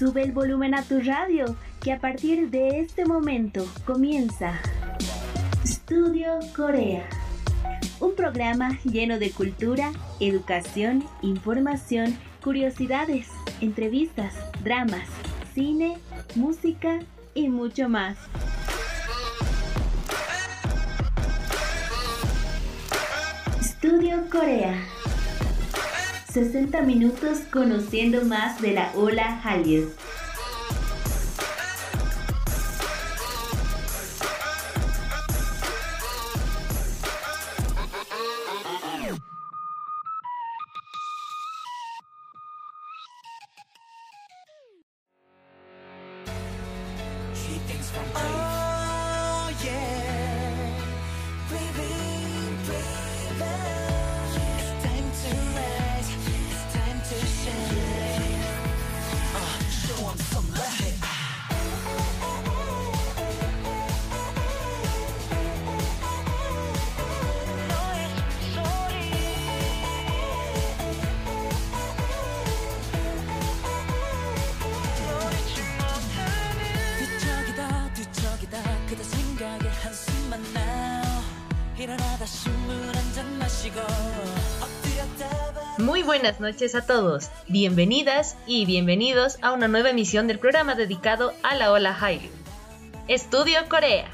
Sube el volumen a tu radio, que a partir de este momento comienza Estudio Corea. Un programa lleno de cultura, educación, información, curiosidades, entrevistas, dramas, cine, música y mucho más. Estudio Corea. 60 minutos conociendo más de la ola Hallyu. Buenas noches a todos, bienvenidas y bienvenidos a una nueva emisión del programa dedicado a la ola Hallyu. Estudio Corea.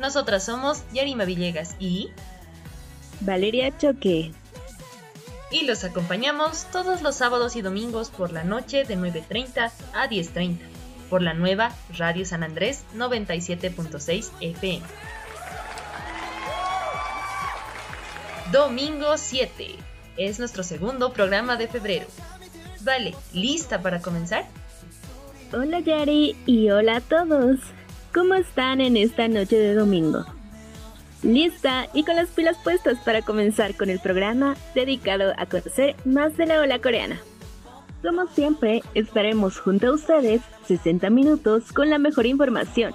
Nosotras somos Yarima Villegas y Valeria Choque. Y los acompañamos todos los sábados y domingos por la noche de 9.30 a 10.30 por la nueva Radio San Andrés 97.6 FM. Domingo 7. Es nuestro segundo programa de febrero. Vale, ¿lista para comenzar? Hola Yari y hola a todos. ¿Cómo están en esta noche de domingo? Lista y con las pilas puestas para comenzar con el programa dedicado a conocer más de la ola coreana. Como siempre, estaremos junto a ustedes 60 minutos con la mejor información,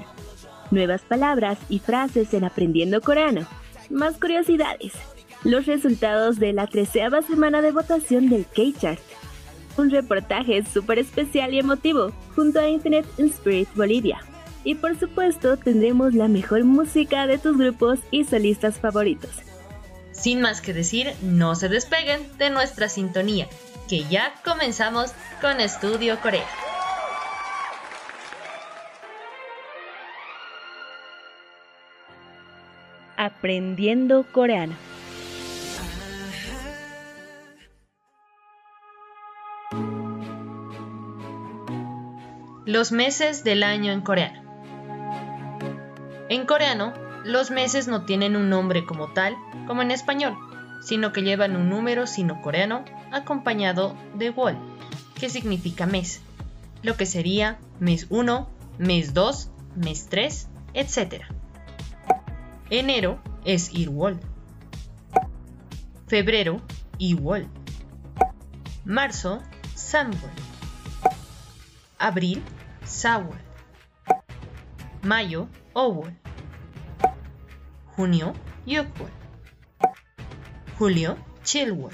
nuevas palabras y frases en aprendiendo coreano, más curiosidades, los resultados de la treceava semana de votación del K-Chart, un reportaje súper especial y emotivo junto a Internet Spirit Bolivia. Y por supuesto tendremos la mejor música de tus grupos y solistas favoritos. Sin más que decir, no se despeguen de nuestra sintonía que ya comenzamos con Estudio Corea. Aprendiendo coreano. Los meses del año en coreano. En coreano, los meses no tienen un nombre como tal, como en español, sino que llevan un número sino-coreano acompañado de wol, que significa mes, lo que sería mes 1, mes 2, mes 3, etc. Enero es Irwol. Febrero, Iwol. Marzo, Samwol. Abril, Sawol. Mayo, Owol. Junio, Yukwol. Julio, Chilwol.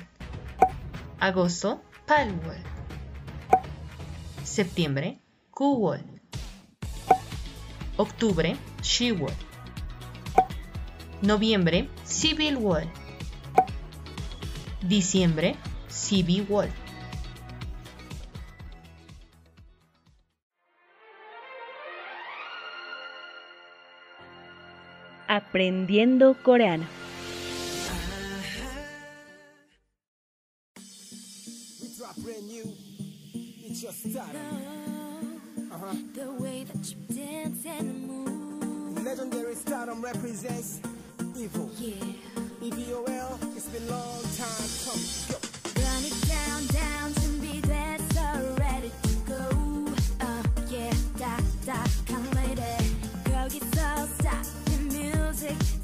Agosto, Palwol. Septiembre, Kuwol. Octubre, Shiwol. Noviembre, Sibilwol. Diciembre, Sibiwol. Stardom represents evil. Yeah. EVOL, it's been long time coming. Music,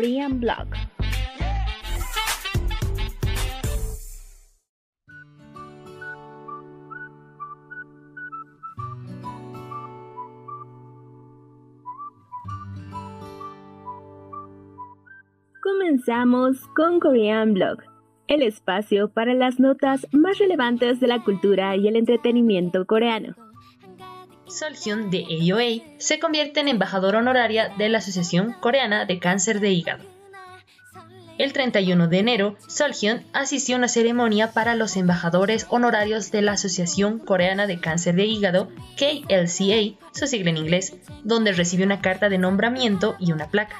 Korean Blog. Comenzamos con Korean Blog, el espacio para las notas más relevantes de la cultura y el entretenimiento coreano. Solhyun de AOA se convierte en embajadora honoraria de la Asociación Coreana de Cáncer de Hígado. El 31 de enero, Solhyun asistió a una ceremonia para los embajadores honorarios de la Asociación Coreana de Cáncer de Hígado, KLCA, su sigla en inglés, donde recibió una carta de nombramiento y una placa.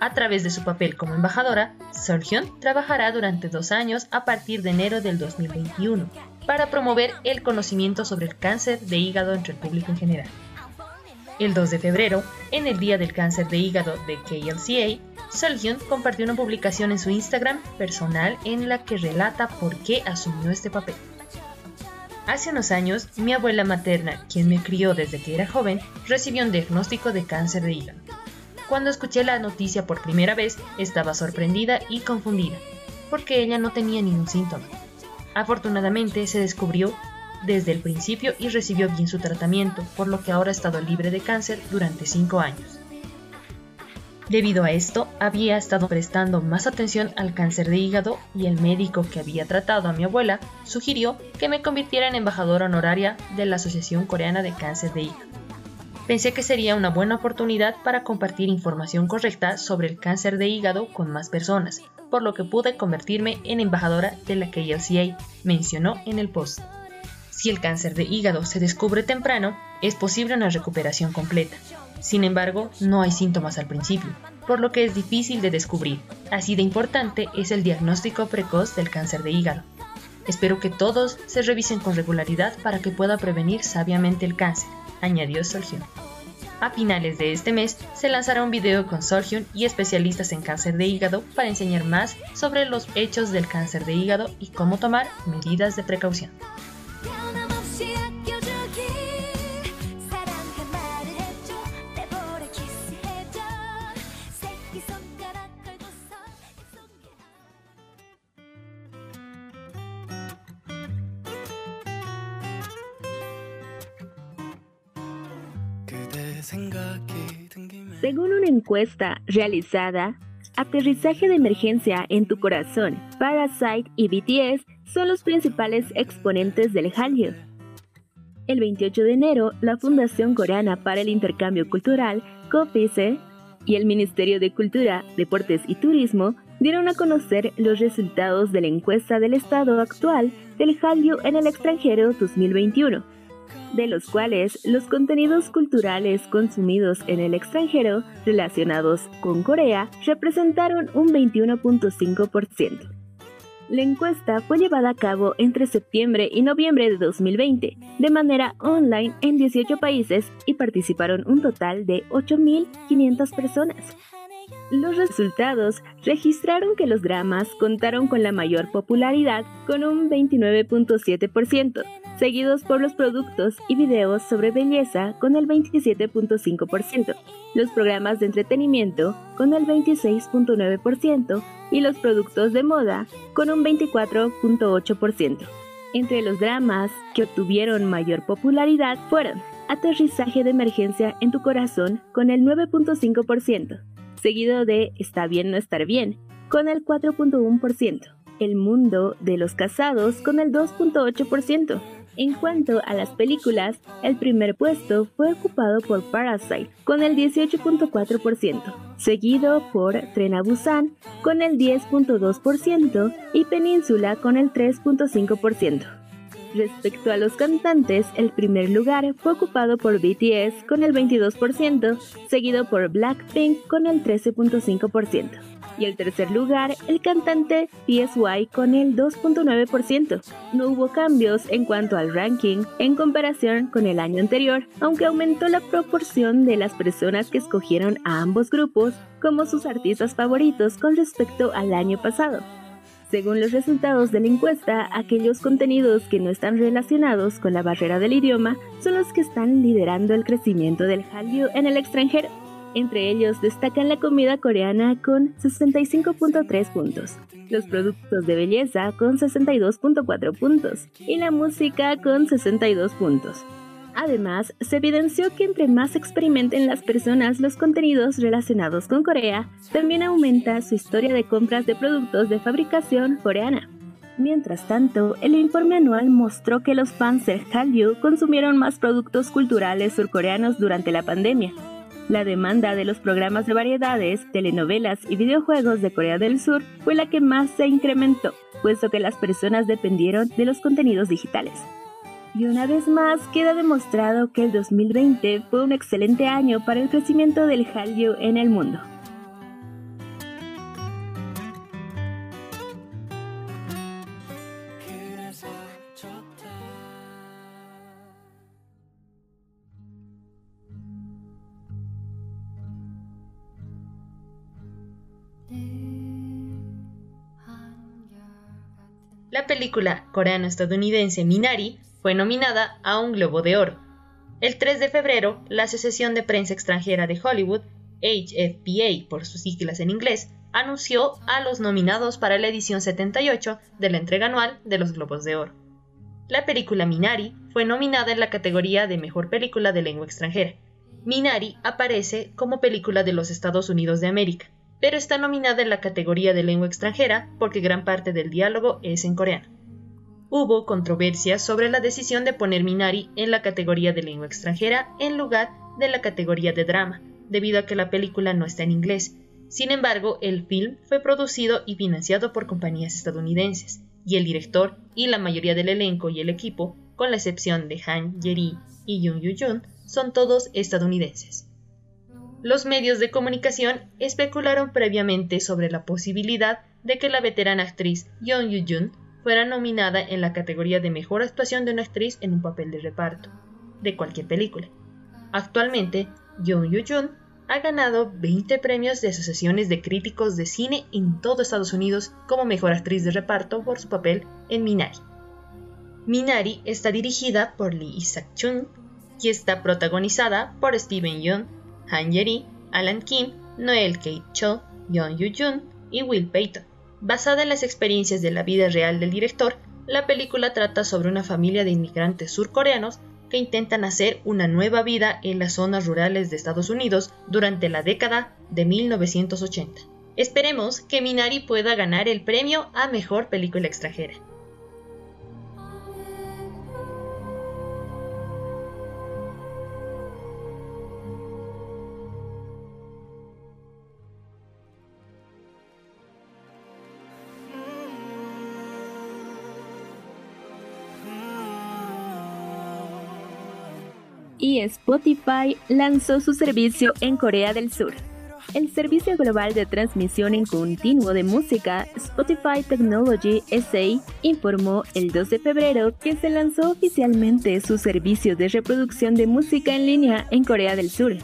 A través de su papel como embajadora, Solhyun trabajará durante dos años a partir de enero del 2021 para promover el conocimiento sobre el cáncer de hígado entre el público en general. El 2 de febrero, en el Día del Cáncer de Hígado de KLCA, Solhyun compartió una publicación en su Instagram personal en la que relata por qué asumió este papel. Hace unos años, mi abuela materna, quien me crió desde que era joven, recibió un diagnóstico de cáncer de hígado. Cuando escuché la noticia por primera vez, estaba sorprendida y confundida, porque ella no tenía ningún síntoma. Afortunadamente se descubrió desde el principio y recibió bien su tratamiento, por lo que ahora ha estado libre de cáncer durante 5 años. Debido a esto, había estado prestando más atención al cáncer de hígado y el médico que había tratado a mi abuela sugirió que me convirtiera en embajadora honoraria de la Asociación Coreana de Cáncer de Hígado. Pensé que sería una buena oportunidad para compartir información correcta sobre el cáncer de hígado con más personas, por lo que pude convertirme en embajadora de la KLCA, mencionó en el post. Si el cáncer de hígado se descubre temprano, es posible una recuperación completa. Sin embargo, no hay síntomas al principio, por lo que es difícil de descubrir. Así de importante es el diagnóstico precoz del cáncer de hígado. Espero que todos se revisen con regularidad para que pueda prevenir sabiamente el cáncer, añadió Solhyun. A finales de este mes se lanzará un video con Solhyun y especialistas en cáncer de hígado para enseñar más sobre los hechos del cáncer de hígado y cómo tomar medidas de precaución. Según una encuesta realizada, Aterrizaje de emergencia en tu corazón, Parasite y BTS son los principales exponentes del Hallyu. El 28 de enero, la Fundación Coreana para el Intercambio Cultural, COPICE, y el Ministerio de Cultura, Deportes y Turismo dieron a conocer los resultados de la encuesta del estado actual del Hallyu en el extranjero 2021 de los cuales los contenidos culturales consumidos en el extranjero relacionados con Corea representaron un 21.5%. La encuesta fue llevada a cabo entre septiembre y noviembre de 2020 de manera online en 18 países y participaron un total de 8.500 personas. Los resultados registraron que los dramas contaron con la mayor popularidad con un 29.7%, seguidos por los productos y videos sobre belleza con el 27.5%, los programas de entretenimiento con el 26.9% y los productos de moda con un 24.8%. Entre los dramas que obtuvieron mayor popularidad fueron Aterrizaje de emergencia en tu corazón con el 9.5%, seguido de Está bien no estar bien con el 4.1%, El mundo de los casados con el 2.8%. En cuanto a las películas, el primer puesto fue ocupado por Parasite con el 18.4%, seguido por Tren a Busan con el 10.2% y Península con el 3.5%. Respecto a los cantantes, el primer lugar fue ocupado por BTS con el 22%, seguido por Blackpink con el 13.5%. Y el tercer lugar, el cantante PSY con el 2.9%. No hubo cambios en cuanto al ranking en comparación con el año anterior, aunque aumentó la proporción de las personas que escogieron a ambos grupos como sus artistas favoritos con respecto al año pasado. Según los resultados de la encuesta, aquellos contenidos que no están relacionados con la barrera del idioma son los que están liderando el crecimiento del Hallyu en el extranjero. Entre ellos destacan la comida coreana con 65.3 puntos, los productos de belleza con 62.4 puntos y la música con 62 puntos. Además, se evidenció que entre más experimenten las personas los contenidos relacionados con Corea, también aumenta su historia de compras de productos de fabricación coreana. Mientras tanto, el informe anual mostró que los fans de Hallyu consumieron más productos culturales surcoreanos durante la pandemia. La demanda de los programas de variedades, telenovelas y videojuegos de Corea del Sur fue la que más se incrementó, puesto que las personas dependieron de los contenidos digitales. Y una vez más queda demostrado que el 2020 fue un excelente año para el crecimiento del Hallyu en el mundo. La película coreano-estadounidense Minari fue nominada a un Globo de Oro. El 3 de febrero, la Asociación de Prensa Extranjera de Hollywood, HFPA por sus siglas en inglés, anunció a los nominados para la edición 78 de la entrega anual de los Globos de Oro. La película Minari fue nominada en la categoría de Mejor Película de Lengua Extranjera. Minari aparece como película de los Estados Unidos de América, pero está nominada en la categoría de lengua extranjera porque gran parte del diálogo es en coreano. Hubo controversia sobre la decisión de poner Minari en la categoría de lengua extranjera en lugar de la categoría de drama, debido a que la película no está en inglés. Sin embargo, el film fue producido y financiado por compañías estadounidenses, y el director y la mayoría del elenco y el equipo, con la excepción de Han Yeri y Yoon Yoo-jun, son todos estadounidenses. Los medios de comunicación especularon previamente sobre la posibilidad de que la veterana actriz Yeon Yoo-jun fuera nominada en la categoría de mejor actuación de una actriz en un papel de reparto, de cualquier película. Actualmente, Yeon Yoo-jun ha ganado 20 premios de asociaciones de críticos de cine en todo Estados Unidos como mejor actriz de reparto por su papel en Minari. Minari está dirigida por Lee Isaac-chung y está protagonizada por Steven Yeun, Han Yeri, Alan Kim, Noel Kate Cho, Yeon Yoo-jun y Will Payton. Basada en las experiencias de la vida real del director, la película trata sobre una familia de inmigrantes surcoreanos que intentan hacer una nueva vida en las zonas rurales de Estados Unidos durante la década de 1980. Esperemos que Minari pueda ganar el premio a Mejor Película Extranjera. Spotify lanzó su servicio en Corea del Sur. El servicio global de transmisión en continuo de música, Spotify Technology SA, informó el 2 de febrero que se lanzó oficialmente su servicio de reproducción de música en línea en Corea del Sur.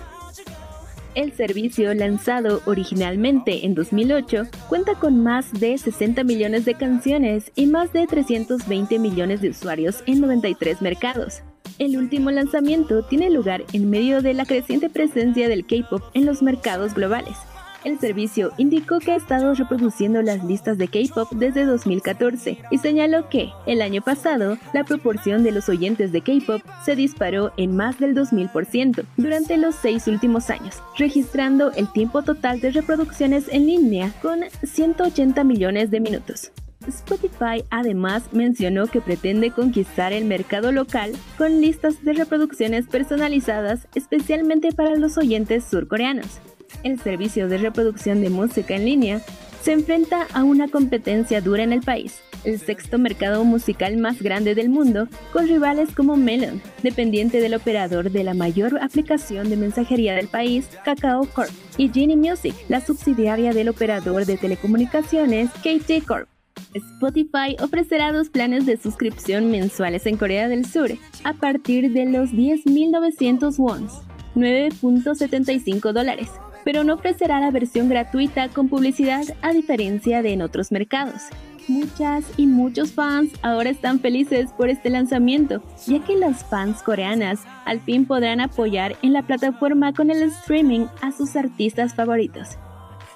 El servicio, lanzado originalmente en 2008, cuenta con más de 60 millones de canciones y más de 320 millones de usuarios en 93 mercados. El último lanzamiento tiene lugar en medio de la creciente presencia del K-pop en los mercados globales. El servicio indicó que ha estado reproduciendo las listas de K-pop desde 2014 y señaló que, el año pasado, la proporción de los oyentes de K-pop se disparó en más del 2000% durante los seis últimos años, registrando el tiempo total de reproducciones en línea con 180 millones de minutos. Spotify además mencionó que pretende conquistar el mercado local con listas de reproducciones personalizadas especialmente para los oyentes surcoreanos. El servicio de reproducción de música en línea se enfrenta a una competencia dura en el país, el sexto mercado musical más grande del mundo, con rivales como Melon, dependiente del operador de la mayor aplicación de mensajería del país, Kakao Corp, y Genie Music, la subsidiaria del operador de telecomunicaciones KT Corp. Spotify ofrecerá dos planes de suscripción mensuales en Corea del Sur a partir de los 10.900 wons, 9.75 dólares, pero no ofrecerá la versión gratuita con publicidad a diferencia de en otros mercados, Muchas y muchos fans ahora están felices por este lanzamiento, ya que las fans coreanas al fin podrán apoyar en la plataforma con el streaming a sus artistas favoritos.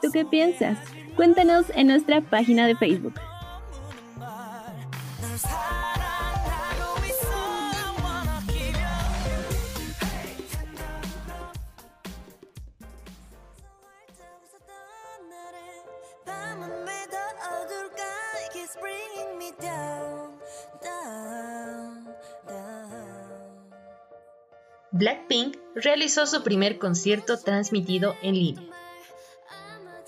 ¿Tú qué piensas? Cuéntanos en nuestra página de Facebook. Blackpink realizó su primer concierto transmitido en línea.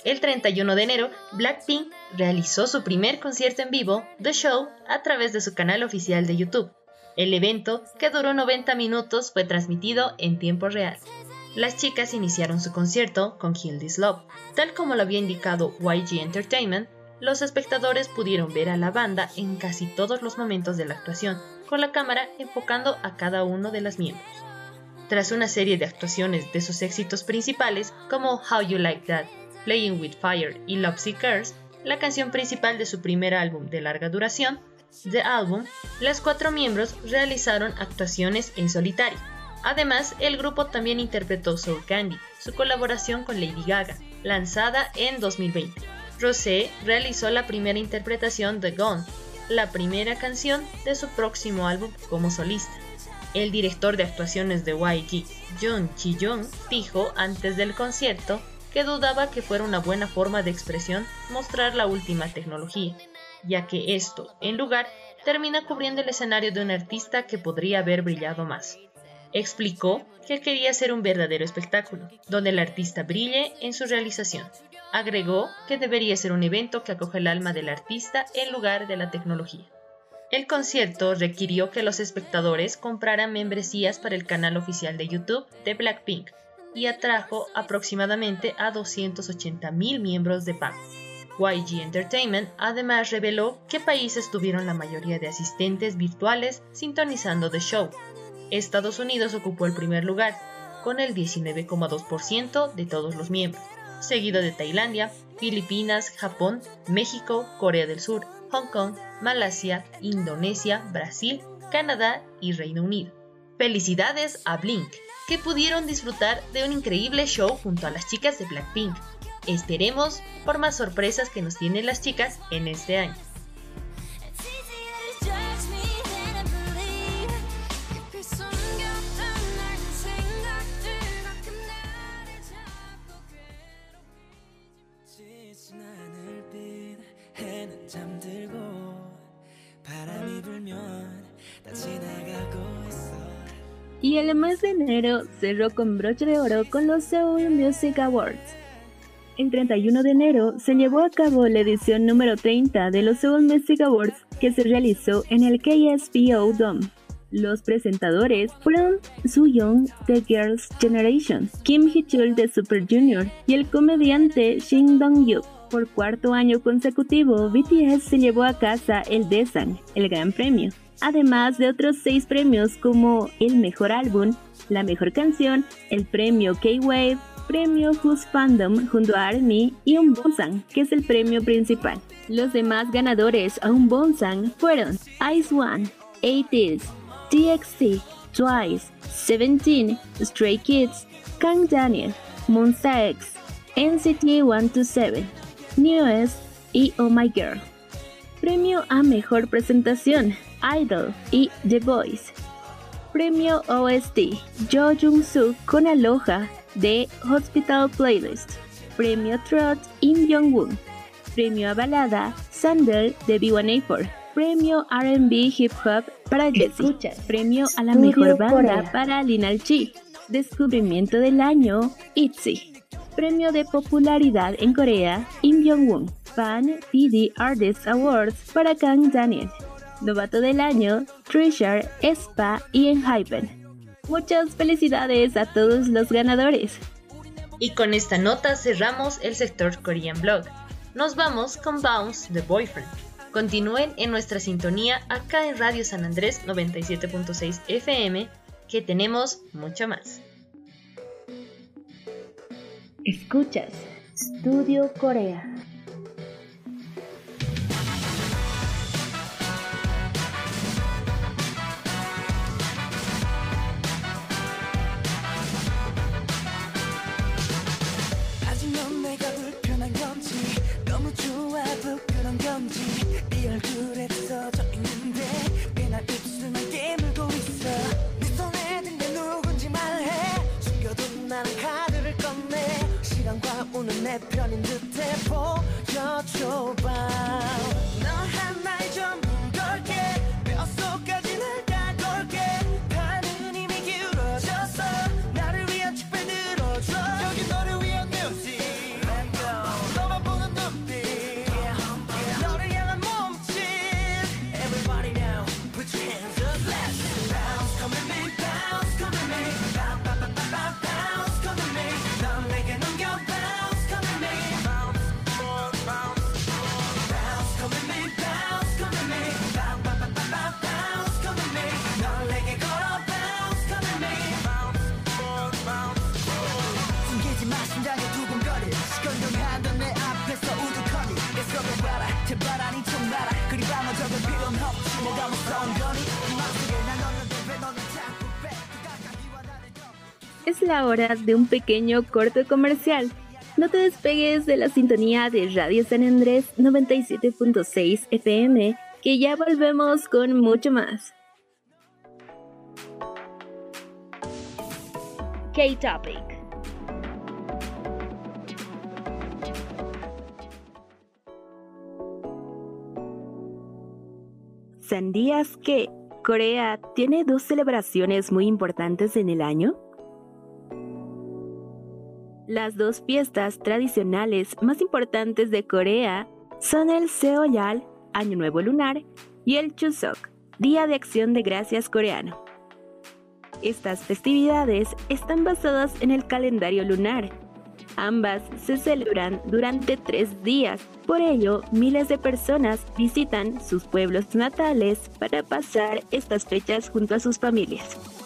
El 31 de enero, Blackpink realizó su primer concierto en vivo, The Show, a través de su canal oficial de YouTube. El evento, que duró 90 minutos, fue transmitido en tiempo real. Las chicas iniciaron su concierto con Kill This Love. Tal como lo había indicado YG Entertainment, los espectadores pudieron ver a la banda en casi todos los momentos de la actuación, con la cámara enfocando a cada uno de las miembros. Tras una serie de actuaciones de sus éxitos principales, como How You Like That, Playing with Fire y Love Seekers, la canción principal de su primer álbum de larga duración, The Album, las cuatro miembros realizaron actuaciones en solitario. Además, el grupo también interpretó Soul Candy, su colaboración con Lady Gaga, lanzada en 2020. Rosé realizó la primera interpretación de Gone, la primera canción de su próximo álbum como solista. El director de actuaciones de YG, Jung Chi-young, dijo antes del concierto que dudaba que fuera una buena forma de expresión mostrar la última tecnología, ya que esto, en lugar, termina cubriendo el escenario de un artista que podría haber brillado más. Explicó que quería ser un verdadero espectáculo, donde el artista brille en su realización. Agregó que debería ser un evento que acoge el alma del artista en lugar de la tecnología. El concierto requirió que los espectadores compraran membresías para el canal oficial de YouTube de Blackpink y atrajo aproximadamente a 280.000 miembros de PAN. YG Entertainment además reveló qué países tuvieron la mayoría de asistentes virtuales sintonizando The Show. Estados Unidos ocupó el primer lugar, con el 19,2% de todos los miembros, seguido de Tailandia, Filipinas, Japón, México, Corea del Sur, Hong Kong, Malasia, Indonesia, Brasil, Canadá y Reino Unido. Felicidades a Blink, que pudieron disfrutar de un increíble show junto a las chicas de Blackpink. Esperemos por más sorpresas que nos tienen las chicas en este año. Y el mes de enero cerró con broche de oro con los Seoul Music Awards. El 31 de enero se llevó a cabo la edición número 30 de los Seoul Music Awards que se realizó en el KSPO Dome. Los presentadores fueron Soo-young de Girls' Generation, Kim Hee-chul de Super Junior y el comediante Shin Dong-yuk. Por cuarto año consecutivo, BTS se llevó a casa el Daesang, el Gran Premio, además de otros seis premios como el Mejor Álbum, la Mejor Canción, el Premio K-Wave, Premio Who's Fandom junto a ARMY y un Bonsang, que es el premio principal. Los demás ganadores a un Bonsang fueron Ice One, ATEEZ, TXT, Twice, Seventeen, Stray Kids, Kang Daniel, Monsta X, NCT 127, Newest y Oh My Girl. Premio a Mejor Presentación, Idol y The Voice. Premio OST, Jo Jung-soo con Aloha de Hospital Playlist. Premio Trot, Im Jong-woon. Premio a Balada, Sandal de B1A4. Premio R&B Hip Hop para Jessie. Premio a la Mejor Banda para Linal Chi. Descubrimiento del Año, ITZY. Premio de Popularidad en Corea, Im Jong-woon. Fan PD Artist Awards para Kang Daniel. Novato del Año, Treasure, Spa y Enhypen. Muchas felicidades a todos los ganadores. Y con esta nota cerramos el sector Korean Blog. Nos vamos con Bounce The Boyfriend. Continúen en nuestra sintonía acá en Radio San Andrés 97.6 FM, que tenemos mucho más. Escuchas Studio Corea. 아직은 내가 시간과 우는 내 편인 듯해 보여줘봐. 너 한 말 좀 걸게. la hora de un pequeño corto comercial. No te despegues de la sintonía de Radio San Andrés 97.6 FM, que ya volvemos con mucho más. K-Topic. ¿Sandías que Corea tiene dos celebraciones muy importantes en el año? Las dos fiestas tradicionales más importantes de Corea son el Seollal, Año Nuevo Lunar, y el Chuseok, Día de Acción de Gracias coreano. Estas festividades están basadas en el calendario lunar. Ambas se celebran durante tres días, por ello miles de personas visitan sus pueblos natales para pasar estas fechas junto a sus familias.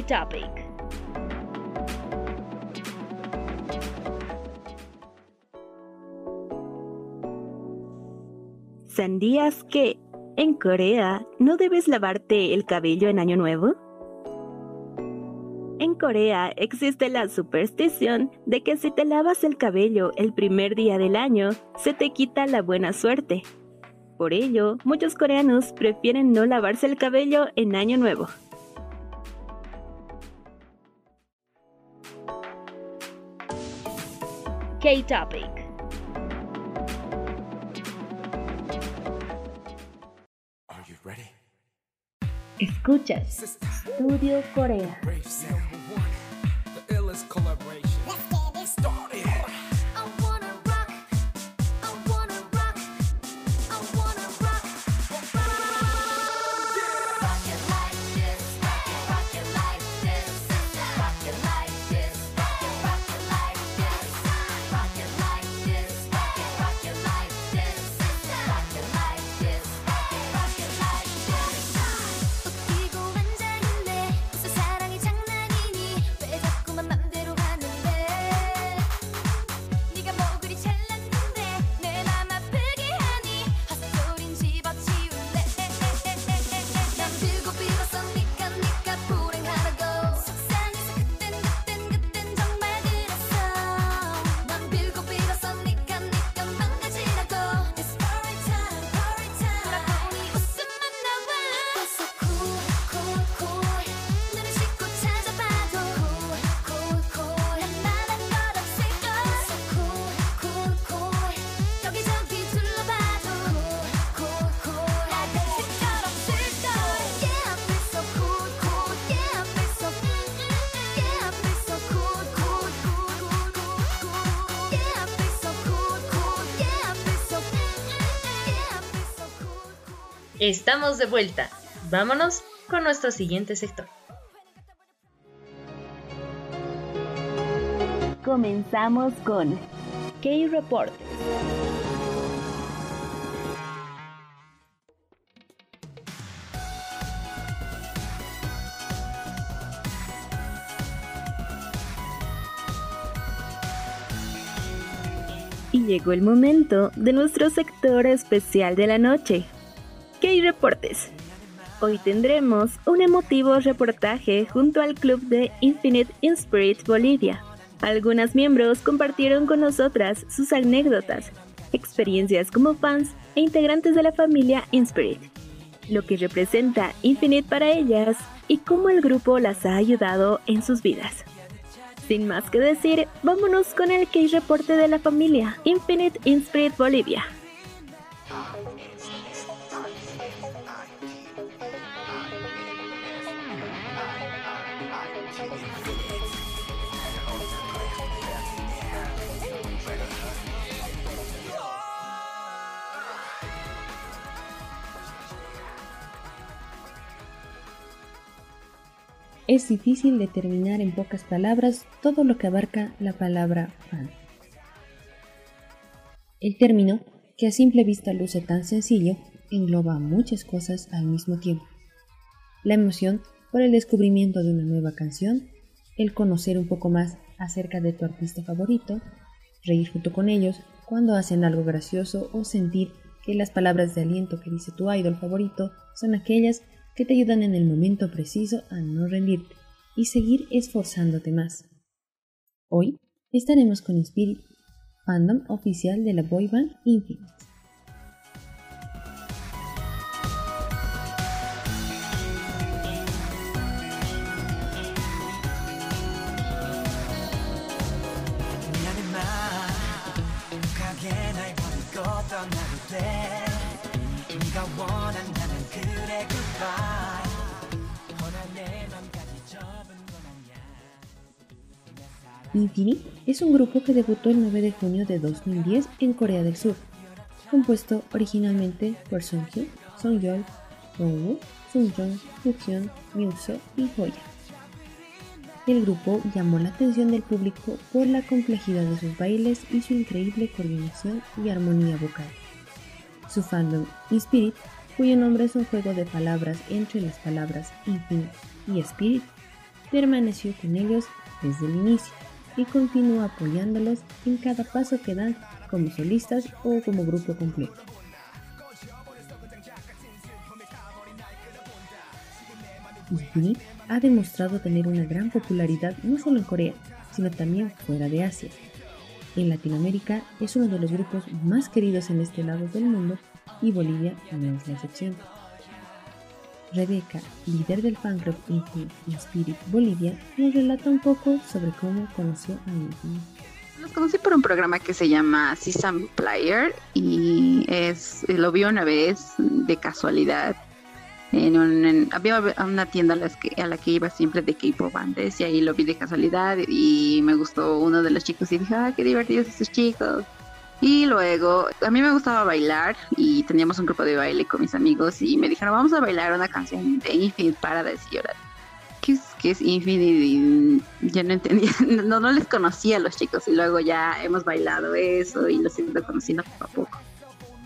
Today ¿Sandías que en Corea no debes lavarte el cabello en Año Nuevo? En Corea existe la superstición de que si te lavas el cabello el primer día del año, se te quita la buena suerte. Por ello, muchos coreanos prefieren no lavarse el cabello en Año Nuevo. K-Topic. Escuchas Studio Corea. Estamos de vuelta. Vámonos con nuestro siguiente sector. Comenzamos con K-Reportes. Y llegó el momento de nuestro sector especial de la noche, K-Reportes. Hoy tendremos un emotivo reportaje junto al club de Infinite in Spirit Bolivia. Algunas miembros compartieron con nosotras sus anécdotas, experiencias como fans e integrantes de la familia Inspirit, lo que representa Infinite para ellas y cómo el grupo las ha ayudado en sus vidas. Sin más que decir, vámonos con el case reporte de la familia Infinite Inspirit Bolivia. Es difícil determinar en pocas palabras todo lo que abarca la palabra fan. El término, que a simple vista luce tan sencillo, engloba muchas cosas al mismo tiempo. La emoción por el descubrimiento de una nueva canción, el conocer un poco más acerca de tu artista favorito, reír junto con ellos cuando hacen algo gracioso o sentir que las palabras de aliento que dice tu idol favorito son aquellas que te ayudan en el momento preciso a no rendirte y seguir esforzándote más. Hoy estaremos con Spirit, fandom oficial de la boy band Infinite. Infinite es un grupo que debutó el 9 de junio de 2010 en Corea del Sur, compuesto originalmente por Sunghyun, Songyol, Dongwoo, Sungjong, Hyun, Muso y Hoya. El grupo llamó la atención del público por la complejidad de sus bailes y su increíble coordinación y armonía vocal. Su fandom Spirit, cuyo nombre es un juego de palabras entre las palabras Infinite y Spirit, permaneció con ellos desde el inicio y continúa apoyándolos en cada paso que dan como solistas o como grupo completo. Infinite ha demostrado tener una gran popularidad no solo en Corea, sino también fuera de Asia. En Latinoamérica es uno de los grupos más queridos en este lado del mundo y Bolivia no es la excepción. Rebeca, líder del fan club Infinite Spirit Bolivia, nos relata un poco sobre cómo conoció a Infinite. Los conocí por un programa que se llama Sesame Player y es lo vi una vez de casualidad en, un, en- había una tienda a, las que, a la que iba siempre de K-pop antes y ahí lo vi de casualidad y me gustó uno de los chicos y dije, ah, qué divertidos estos chicos. Y luego, a mí me gustaba bailar y teníamos un grupo de baile con mis amigos y me dijeron, vamos a bailar una canción de Infinite Paradise y yo era, ¿qué es, qué es Infinite? Y ya no entendía, no, no les conocía a los chicos y luego ya hemos bailado eso y los he ido conociendo poco a poco.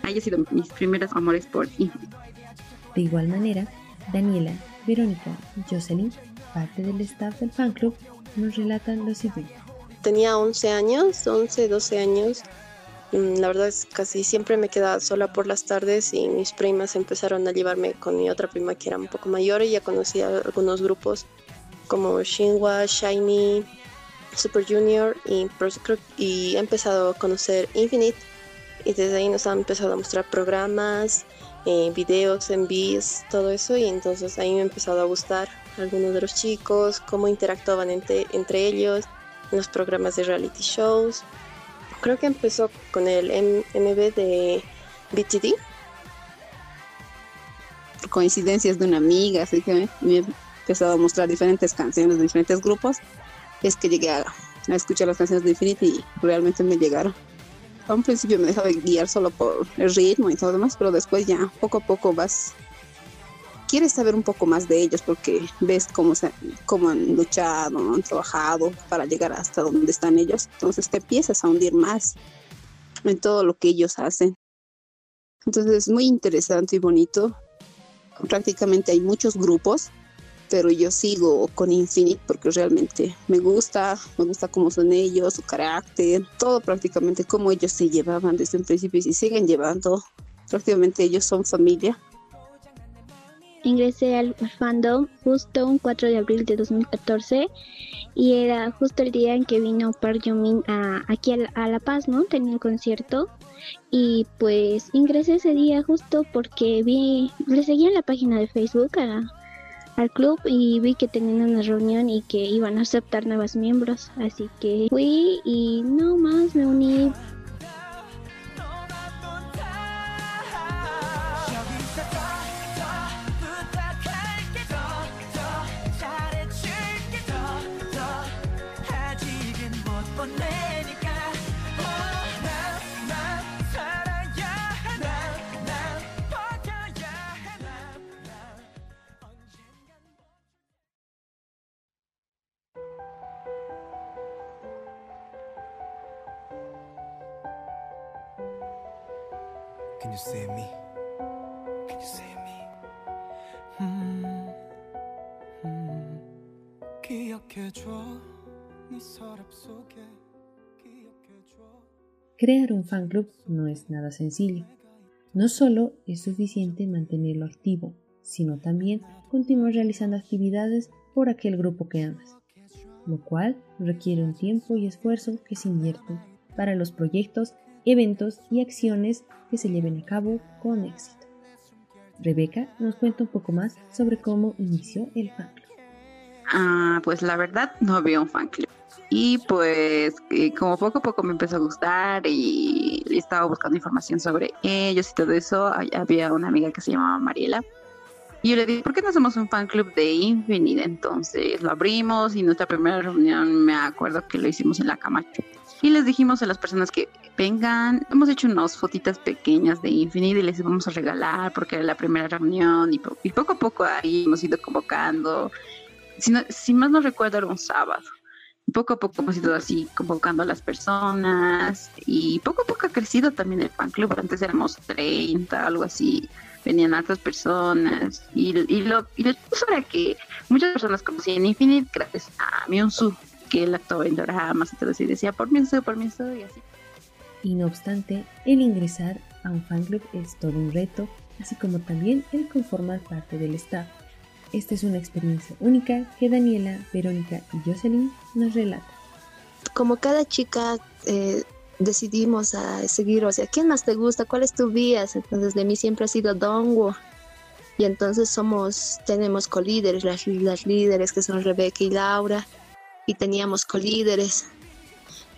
Ahí han sido mis primeros amores por Infinite. De igual manera, Daniela, Verónica y Jocelyn, parte del staff del fan club, nos relatan lo siguiente. Tenía 11 años, 11, 12 años. Mm, La verdad es que casi siempre me quedaba sola por las tardes y mis primas empezaron a llevarme con mi otra prima que era un poco mayor y ya conocía algunos grupos como Shinhwa, Shiny, Super Junior y, y he empezado a conocer Infinite y desde ahí nos han empezado a mostrar programas, eh, videos, envíos, todo eso y entonces ahí me ha empezado a gustar algunos de los chicos, cómo interactuaban entre, entre ellos en los programas de reality shows. Creo que empezó con el M- MV de BTD. coincidencias de una amiga, así que me empezado a mostrar diferentes canciones de diferentes grupos, es que llegué a, a escuchar las canciones de Infinity y realmente me llegaron. A un principio me dejaba guiar solo por el ritmo y todo lo demás, pero después ya poco a poco vas quieres saber un poco más de ellos porque ves cómo, se, cómo han luchado, han trabajado para llegar hasta donde están ellos. Entonces te empiezas a hundir más en todo lo que ellos hacen. Entonces es muy interesante y bonito. Prácticamente hay muchos grupos, pero yo sigo con Infinite porque realmente me gusta, me gusta cómo son ellos, su carácter, todo prácticamente cómo ellos se llevaban desde un principio y siguen llevando. Prácticamente ellos son familia ingresé al fandom justo un 4 de abril de 2014 y era justo el día en que vino Park Yomin a, aquí a la, Paz, ¿no? Tenía un concierto y pues ingresé ese día justo porque vi, le seguía en la página de Facebook al club y vi que tenían una reunión y que iban a aceptar nuevos miembros, así que fui y no más me uní Can you see me? Can you see me? 음, 음, 기억해줘 네 서랍 속에 기억해줘 Crear un fan club no es nada sencillo. No solo es suficiente mantenerlo activo, sino también continuar realizando actividades por aquel grupo que amas, lo cual requiere un tiempo y esfuerzo que se invierten para los proyectos eventos y acciones que se lleven a cabo con éxito. Rebeca nos cuenta un poco más sobre cómo inició el fan club. Ah, pues la verdad no había un fan club. Y pues como poco a poco me empezó a gustar y estaba buscando información sobre ellos y todo eso, había una amiga que se llamaba Mariela. Y yo le dije, ¿por qué no hacemos un fan club de Infinite? Entonces lo abrimos y nuestra primera reunión me acuerdo que lo hicimos en la Camacho. Y les dijimos a las personas que vengan, hemos hecho unas fotitas pequeñas de Infinite y les vamos a regalar porque era la primera reunión y, poco a poco ahí hemos ido convocando. Si, si más no recuerdo, era un sábado. Poco a poco hemos ido así convocando a las personas y poco a poco ha crecido también el fan club. Antes éramos 30, algo así. Venían altas personas y, y lo y lo era que muchas personas conocían Infinite gracias a Myunsu, que él actuaba en dramas y todo y decía por Myunsu, por Myunsu y así y no obstante, el ingresar a un fan club es todo un reto, así como también el conformar parte del staff. Esta es una experiencia única que Daniela, Verónica y Jocelyn nos relatan. Como cada chica eh, decidimos a seguir, o sea, ¿quién más te gusta? ¿Cuál es tu vía? Entonces de mí siempre ha sido Dongwo. Y entonces somos, tenemos colíderes, las, las líderes que son Rebeca y Laura, y teníamos colíderes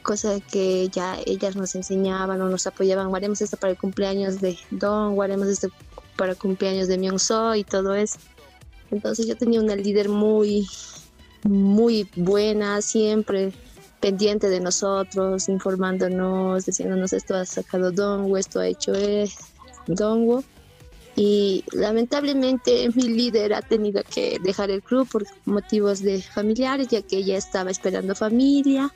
cosa que ya ellas nos enseñaban o nos apoyaban, haremos esto para el cumpleaños de Don, haremos esto para el cumpleaños de Myung So y todo eso. Entonces yo tenía una líder muy, muy buena, siempre pendiente de nosotros, informándonos, diciéndonos esto ha sacado Dongwo, esto ha hecho Dongwo. Y lamentablemente mi líder ha tenido que dejar el club por motivos de familiares, ya que ella estaba esperando familia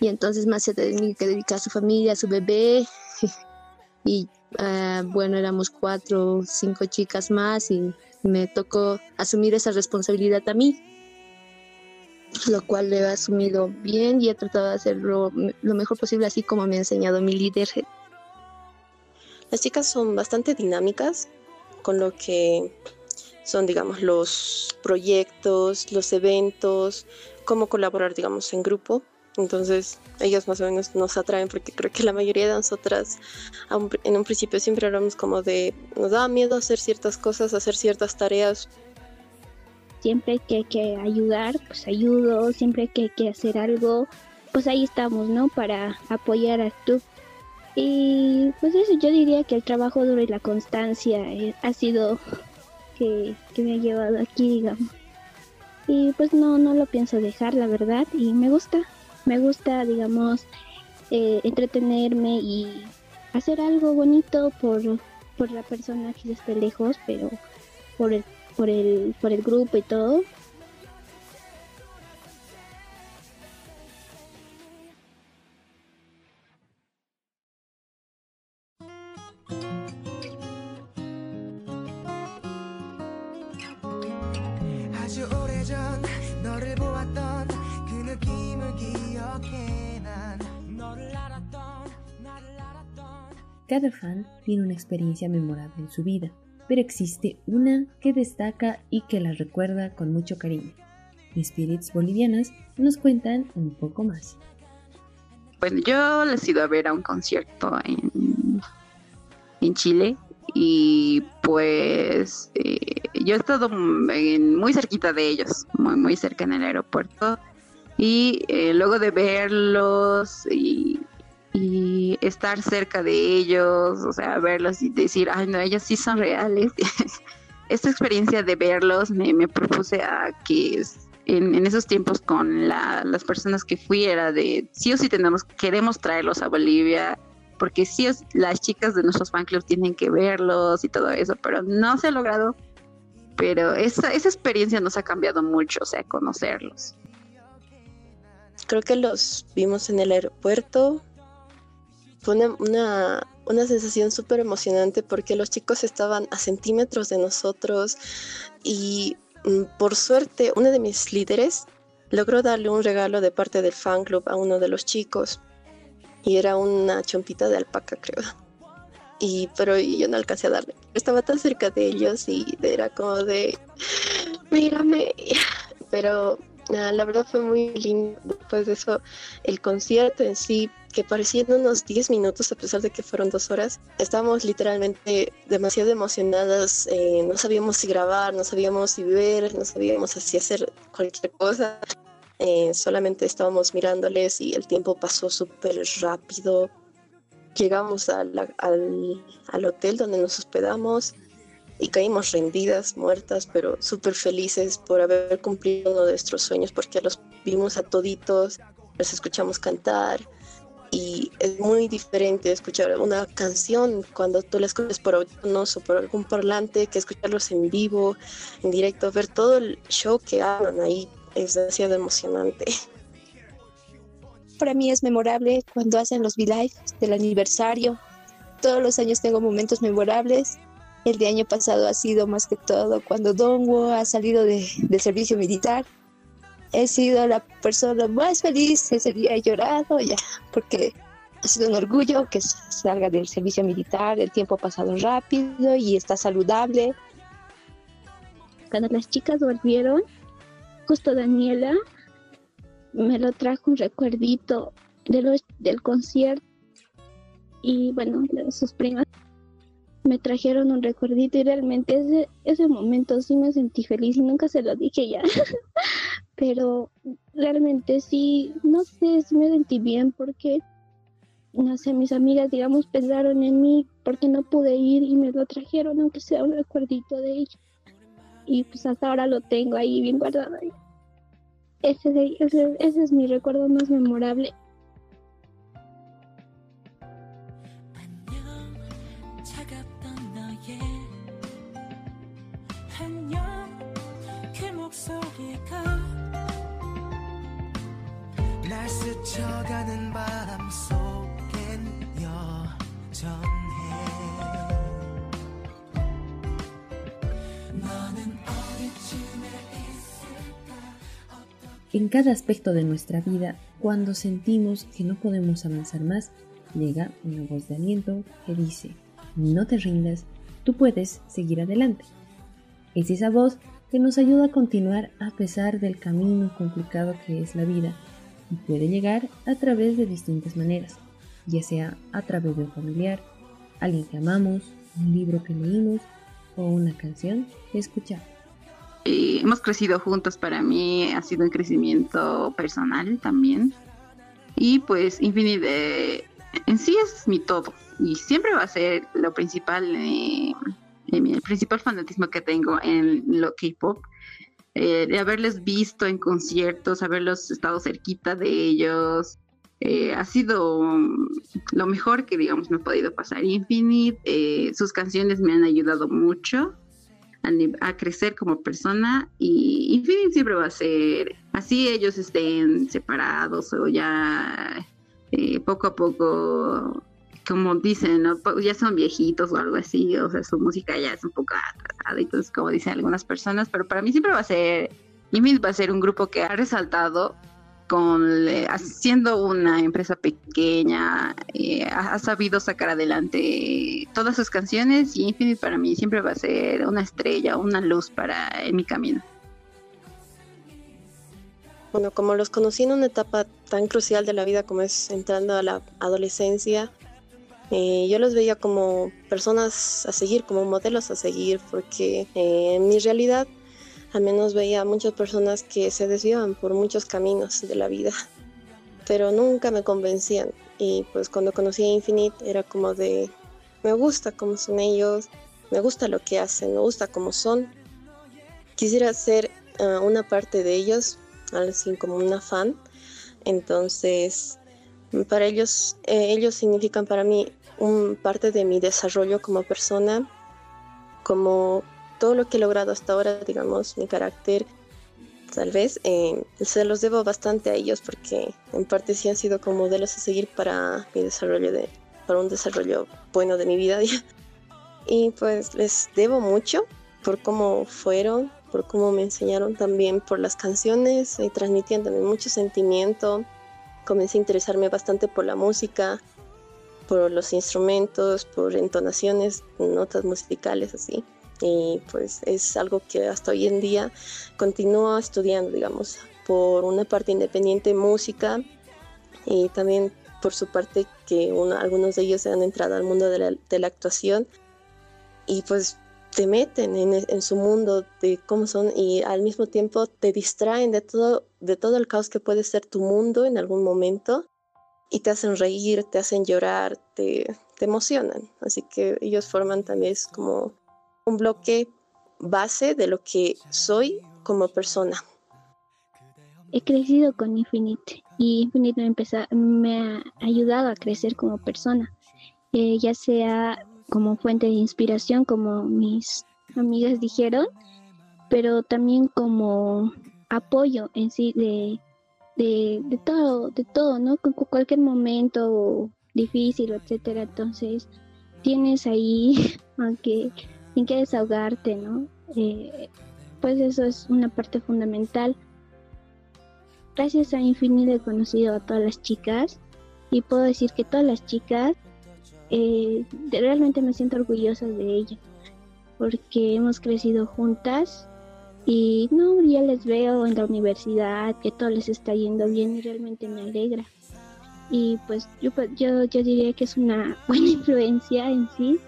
y entonces más se tenía que dedicar a su familia, a su bebé. y ah, bueno, éramos cuatro, cinco chicas más y me tocó asumir esa responsabilidad a mí, lo cual le he asumido bien y he tratado de hacerlo lo mejor posible, así como me ha enseñado mi líder. Las chicas son bastante dinámicas con lo que son, digamos, los proyectos, los eventos, cómo colaborar, digamos, en grupo. Entonces, ellos más o menos nos atraen porque creo que la mayoría de nosotras en un principio siempre hablamos como de, nos da miedo hacer ciertas cosas, hacer ciertas tareas. Siempre que hay que ayudar, pues ayudo, siempre que hay que hacer algo, pues ahí estamos, ¿no? Para apoyar a tú. Y pues eso, yo diría que el trabajo duro y la constancia eh, ha sido que, que me ha llevado aquí, digamos. Y pues no, no lo pienso dejar, la verdad, y me gusta, me gusta, digamos, eh, entretenerme y hacer algo bonito por, por la persona que esté lejos, pero por el por el, por el grupo y todo. Cada fan tiene una experiencia memorable en su vida, pero existe una que destaca y que la recuerda con mucho cariño. Mis Spirits bolivianas nos cuentan un poco más. Bueno, yo les he ido a ver a un concierto en, Chile y pues eh, yo he estado muy cerquita de ellos, muy, muy cerca en el aeropuerto y eh, luego de verlos y, y estar cerca de ellos, o sea, verlos y decir, ay no, ellos sí son reales. Esta experiencia de verlos me, me propuse a que en, en esos tiempos con la- las personas que fui era de sí o sí tenemos, queremos traerlos a Bolivia, porque sí las chicas de nuestros fan clubs tienen que verlos y todo eso, pero no se ha logrado. Pero esa, esa experiencia nos ha cambiado mucho, o sea, conocerlos. Creo que los vimos en el aeropuerto. Fue una, una, sensación súper emocionante porque los chicos estaban a centímetros de nosotros y mm, por suerte uno de mis líderes logró darle un regalo de parte del fan club a uno de los chicos y era una chompita de alpaca creo. Y pero yo no alcancé a darle. Estaba tan cerca de ellos y era como de mírame pero ah, la verdad fue muy lindo después de eso el concierto en sí que parecían unos 10 minutos a pesar de que fueron dos horas. Estábamos literalmente demasiado emocionadas eh, no sabíamos si grabar no sabíamos si ver no sabíamos si hacer cualquier cosa. Eh, solamente estábamos mirándoles y el tiempo pasó súper rápido. Llegamos a al, al hotel donde nos hospedamos y caímos rendidas, muertas, pero súper felices por haber cumplido uno de nuestros sueños porque los vimos a toditos, los escuchamos cantar y es muy diferente escuchar una canción cuando tú la escuchas por audífonos o por algún parlante que escucharlos en vivo, en directo, ver todo el show que hagan ahí es demasiado emocionante. Para mí es memorable cuando hacen los V-Live del aniversario. Todos los años tengo momentos memorables. El de año pasado ha sido más que todo cuando Dongwo ha salido de- del servicio militar. He sido la persona más feliz ese día. He llorado ya, porque ha sido un orgullo que salga del servicio militar. El tiempo ha pasado rápido y está saludable. Cuando las chicas volvieron, justo Daniela me lo trajo un recuerdito del concierto y bueno, de sus primas me trajeron un recuerdito y realmente ese, ese momento sí me sentí feliz y nunca se lo dije ya, pero realmente sí, no sé, sí me sentí bien porque, no sé, mis amigas, digamos, pensaron en mí porque no pude ir y me lo trajeron, aunque sea un recuerdito de ellos y pues hasta ahora lo tengo ahí bien guardado. Ese, ese, ese es mi recuerdo más memorable. 날 스쳐가는 바람 속엔 여전해 너는 어디쯤에 있을까 En cada aspecto de nuestra vida, cuando sentimos que no podemos avanzar más, llega una voz de aliento que dice, no te rindas, tú puedes seguir adelante. Es esa voz que nos ayuda a continuar a pesar del camino complicado que es la vida y puede llegar a través de distintas maneras, ya sea a través de un familiar, alguien que amamos, un libro que leímos o una canción que escuchamos. Eh, hemos crecido juntos, para mí ha sido un crecimiento personal también. Y pues Infinite en sí es mi todo y siempre va a ser lo principal, eh, eh, el principal fanatismo que tengo en lo K-pop. Eh, de haberles visto en conciertos, haberlos estado cerquita de ellos, ha sido lo mejor que digamos me ha podido pasar. Infinite, sus canciones me han ayudado mucho a, a crecer como persona y Infinite siempre va a ser así ellos estén separados o ya poco a poco como dicen. Po- ya son viejitos o algo así o sea su música ya es un poco atrasada entonces como dicen algunas personas pero para mí siempre va a ser Infinite va a ser un grupo que ha resaltado con le- haciendo una empresa pequeña, eh, ha, ha sabido sacar adelante todas sus canciones y Infinite para mí siempre va a ser una estrella, una luz para en mi camino. Bueno, como los conocí en una etapa tan crucial de la vida como es entrando a la adolescencia, eh, yo los veía como personas a seguir, como modelos a seguir, porque eh, en mi realidad al menos veía muchas personas que se desviaban por muchos caminos de la vida, pero nunca me convencían. Y pues cuando conocí a Infinite era como de, me gusta cómo son ellos, me gusta lo que hacen, me gusta cómo son. Quisiera ser ah, una parte de ellos, así como una fan. Entonces, para ellos, eh, ellos significan para mí un parte de mi desarrollo como persona, como todo lo que he logrado hasta ahora, digamos, mi carácter, tal vez, eh, se los debo bastante a ellos porque en parte sí han sido como modelos a seguir para mi desarrollo de, para un desarrollo bueno de mi vida. Y pues les debo mucho por cómo fueron, por cómo me enseñaron también por las canciones, y transmitiéndome mucho sentimiento. Comencé a interesarme bastante por la música, por los instrumentos, por entonaciones, notas musicales así. Y pues es algo que hasta hoy en día continúo estudiando, digamos, por una parte independiente música y también por su parte que uno- algunos de ellos han entrado al mundo de la, de la actuación y pues te meten en, en su mundo de cómo son y al mismo tiempo te distraen de todo, de todo el caos que puede ser tu mundo en algún momento y te hacen reír, te hacen llorar, te, te emocionan. Así que ellos forman también como un bloque base de lo que soy como persona. He crecido con Infinite y Infinite me ha ayudado a crecer como persona, eh, ya sea como fuente de inspiración, como mis amigas dijeron, pero también como apoyo en sí de, de, de todo, de todo, ¿no? Con cu- cualquier momento difícil, etcétera. Entonces, tienes ahí, aunque en que desahogarte, ¿no? Eh, pues eso es una parte fundamental. Gracias a Infinite he conocido a todas las chicas y puedo decir que todas las chicas eh, realmente me siento orgullosa de ellas porque hemos crecido juntas y no, ya les veo en la universidad que todo les está yendo bien y realmente me alegra. Y pues yo, pues, yo, yo diría que es una buena influencia en sí.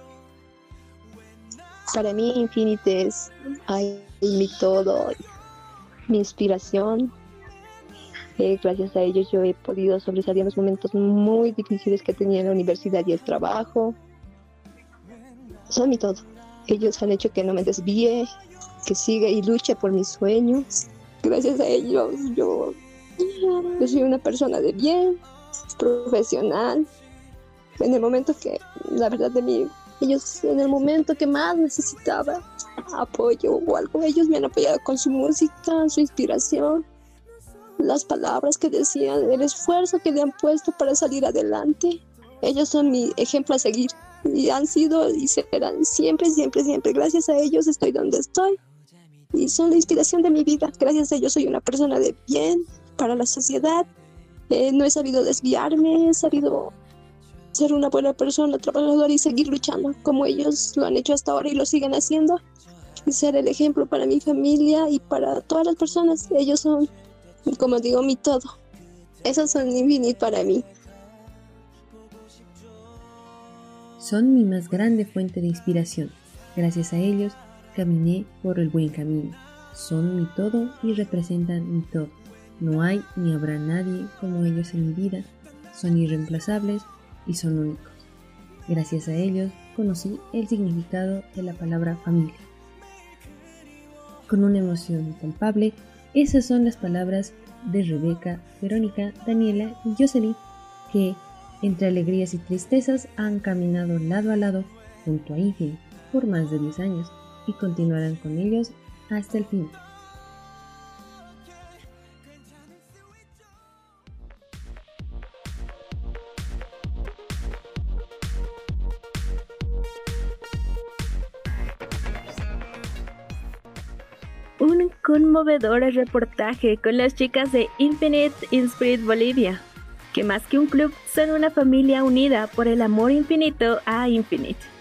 Para mí Infinite es mi todo, mi inspiración. Eh, gracias a ellos yo he podido sobresalir en los momentos muy difíciles que tenía en la universidad y el trabajo. Son mi todo. Ellos han hecho que no me desvíe, que siga y luche por mis sueños. Gracias a ellos yo, yo soy una persona de bien, profesional. En el momento que, la verdad de mí, ellos en el momento que más necesitaba apoyo o algo, ellos me han apoyado con su música, su inspiración, las palabras que decían, el esfuerzo que le han puesto para salir adelante. Ellos son mi ejemplo a seguir y han sido y serán siempre, siempre, siempre. Gracias a ellos estoy donde estoy y son la inspiración de mi vida. Gracias a ellos soy una persona de bien para la sociedad. Eh, no he sabido desviarme, he sabido ser una buena persona, trabajadora y seguir luchando como ellos lo han hecho hasta ahora y lo siguen haciendo. Y ser el ejemplo para mi familia y para todas las personas. Ellos son, como digo, mi todo. Esos son infinite para mí. Son mi más grande fuente de inspiración. Gracias a ellos caminé por el buen camino. Son mi todo y representan mi todo. No hay ni habrá nadie como ellos en mi vida. Son irreemplazables y son únicos. Gracias a ellos conocí el significado de la palabra familia. Con una emoción palpable, esas son las palabras de Rebeca, Verónica, Daniela y Jocelyn, que, entre alegrías y tristezas, han caminado lado a lado junto a Infinite por más de 10 años y continuarán con ellos hasta el final. Un conmovedor reportaje con las chicas de Infinite in Spirit Bolivia, que más que un club son una familia unida por el amor infinito a Infinite.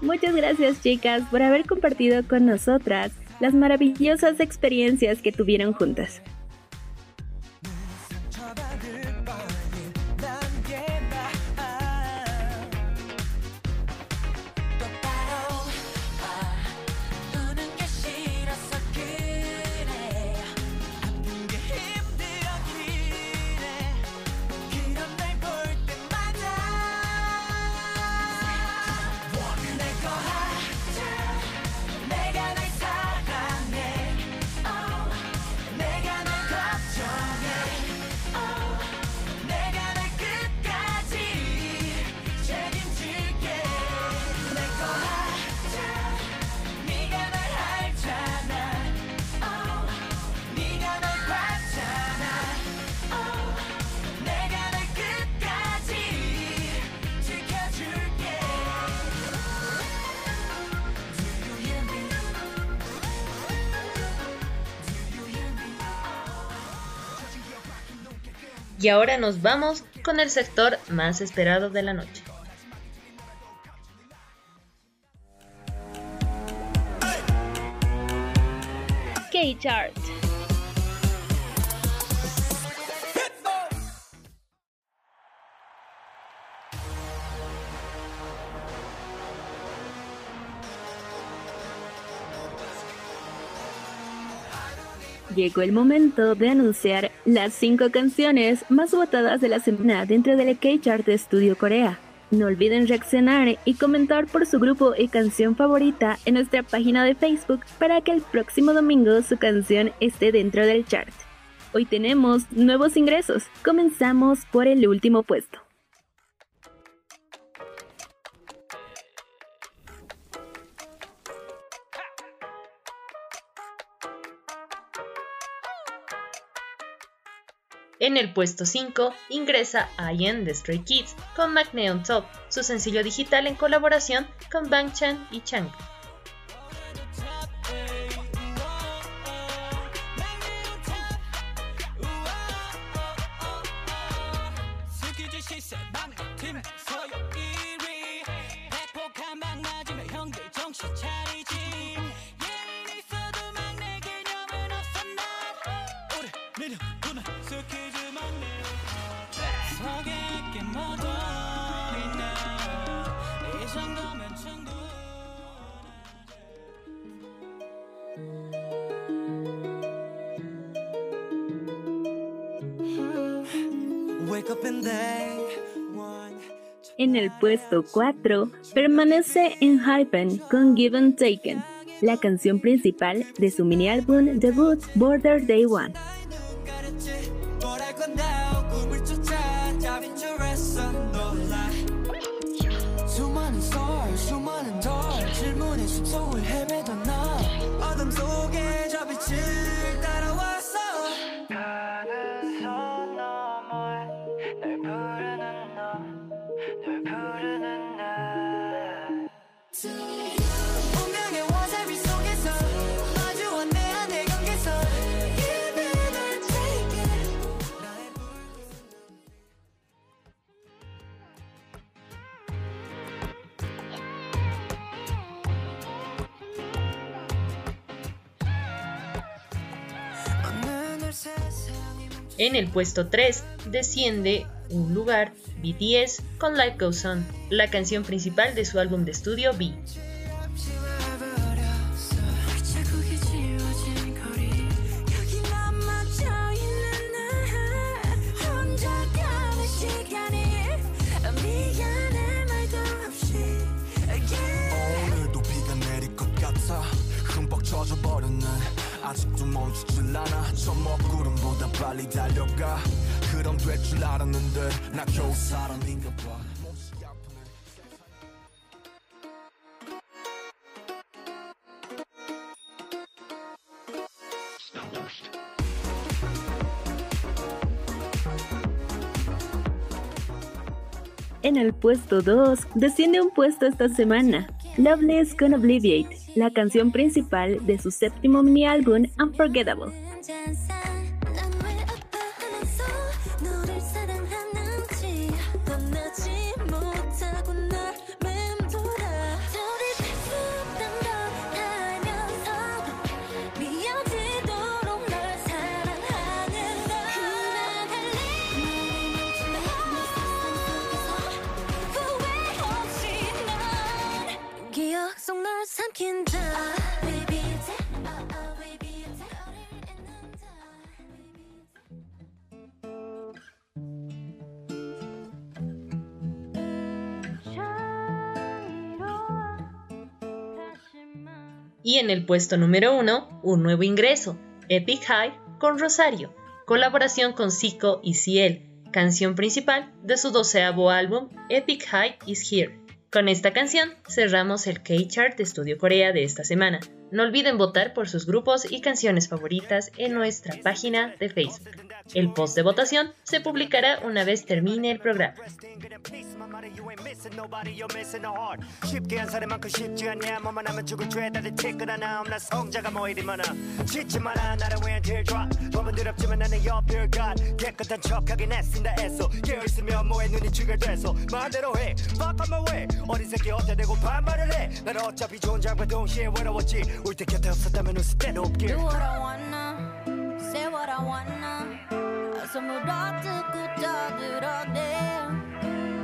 Muchas gracias chicas por haber compartido con nosotras las maravillosas experiencias que tuvieron juntas. Y ahora nos vamos con el sector más esperado de la noche. K-Chart. Llegó el momento de anunciar las 5 canciones más votadas de la semana dentro del K-Chart de Estudio Corea. No olviden reaccionar y comentar por su grupo y canción favorita en nuestra página de Facebook para que el próximo domingo su canción esté dentro del chart. Hoy tenemos nuevos ingresos. Comenzamos por el último puesto. En el puesto 5 ingresa Ian de Stray Kids con Magne on Top, su sencillo digital en colaboración con Bang Chan y Chang. En el puesto 4 permanece en Hypen con Given Taken, la canción principal de su mini álbum debut Border Day One. En el puesto 3 desciende un lugar BTS con Life Goes On, la canción principal de su álbum de estudio B. En el puesto 2 desciende un puesto esta semana, Loveless Gonna Obliviate, la canción principal de su séptimo mini álbum Unforgettable. Y en el puesto número 1, un nuevo ingreso, Epic High con Rosario, colaboración con Zico y Ciel, canción principal de su doceavo álbum Epic High is Here. Con esta canción cerramos el K-Chart de Estudio Corea de esta semana. No olviden votar por sus grupos y canciones favoritas en nuestra página de Facebook. El post de votación se publicará una vez termine el programa. 置いてきて押すための捨てるオッケー Do what I wanna Say what I wanna. 遊むらつくたずらで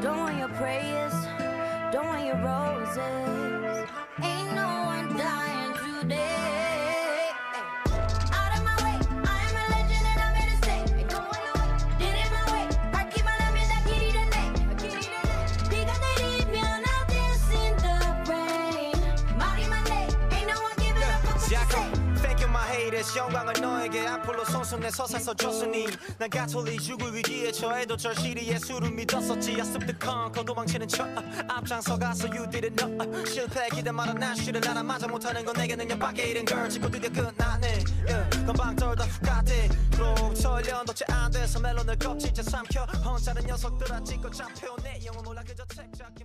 Don't want your prayers Don't want your roses. Ain't haters 영광을 너에게 앞으로 손수내 서사서 줬으니 난 가톨릭 죽을 위기에 처해도 절실히 예수를 믿었었지. The con 거 도망치는 척. 앞장서 가서 you didn't know 실패 기대 말아 난 쉬를 나라 맞아 못하는 건 내게 능력 밖에 이른 걸 짓고 드디어 끝나네. 건방 떨다 훅 가대. 록 설련 덕지 안 돼서 멜론을 껍질째 삼켜. 혼자는 녀석들아 찍고 잡혀 내 영혼 몰라 그저 책 잡기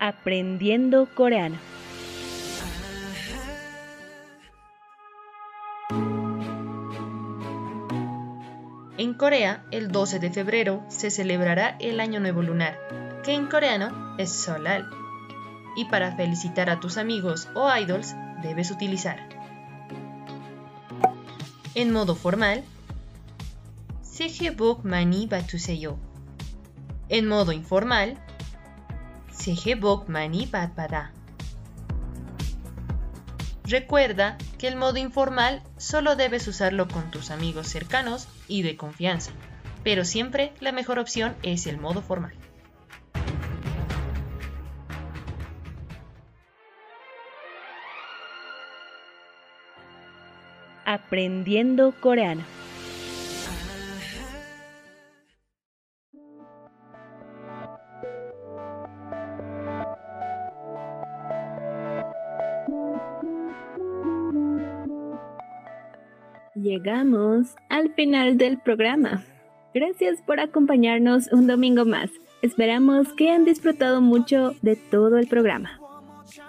Aprendiendo coreano. En Corea, el 12 de febrero se celebrará el Año Nuevo Lunar, que en coreano es Solal. Y para felicitar a tus amigos o idols, debes utilizar. En modo formal, Seje bok mani batuseyo. En modo informal, Seje bok mani batbada. Recuerda que el modo informal solo debes usarlo con tus amigos cercanos y de confianza, pero siempre la mejor opción es el modo formal. Aprendiendo coreano. Llegamos al final del programa. Gracias por acompañarnos un domingo más. Esperamos que han disfrutado mucho de todo el programa.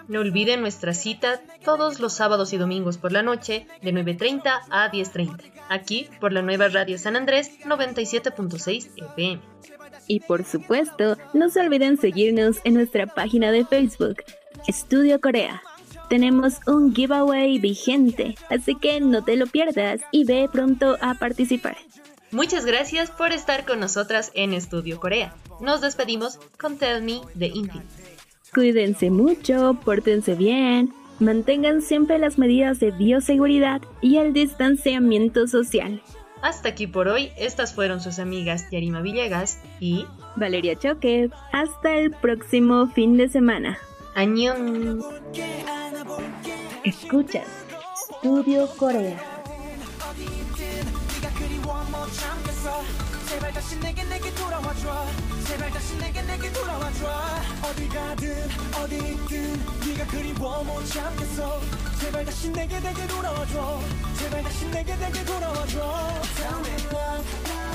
No olviden nuestra cita todos los sábados y domingos por la noche de 9.30 a 10.30, aquí por la nueva Radio San Andrés 97.6 FM. Y por supuesto, no se olviden seguirnos en nuestra página de Facebook, Estudio Corea. Tenemos un giveaway vigente, así que no te lo pierdas y ve pronto a participar. Muchas gracias por estar con nosotras en Estudio Corea. Nos despedimos con Tell Me de Infinite. Cuídense mucho, pórtense bien, mantengan siempre las medidas de bioseguridad y el distanciamiento social. Hasta aquí por hoy, estas fueron sus amigas Yarima Villegas y Valeria Choque. Hasta el próximo fin de semana. Añón. Escuchas Estudio Corea. 네가 그리워 못 참겠어 제발 다시 내게 내게 돌아와줘 제발 다시 내게 내게 돌아와줘 어디 가든 어디 있든 네가 그리워 못 참겠어 제발 다시 내게 내게 돌아와줘 제발 다시 내게 내게 돌아와줘 Tell me love Tell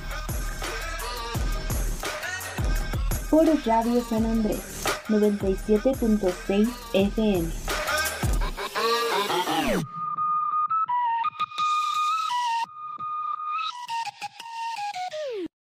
Por Radio San Andrés 97.6 FM.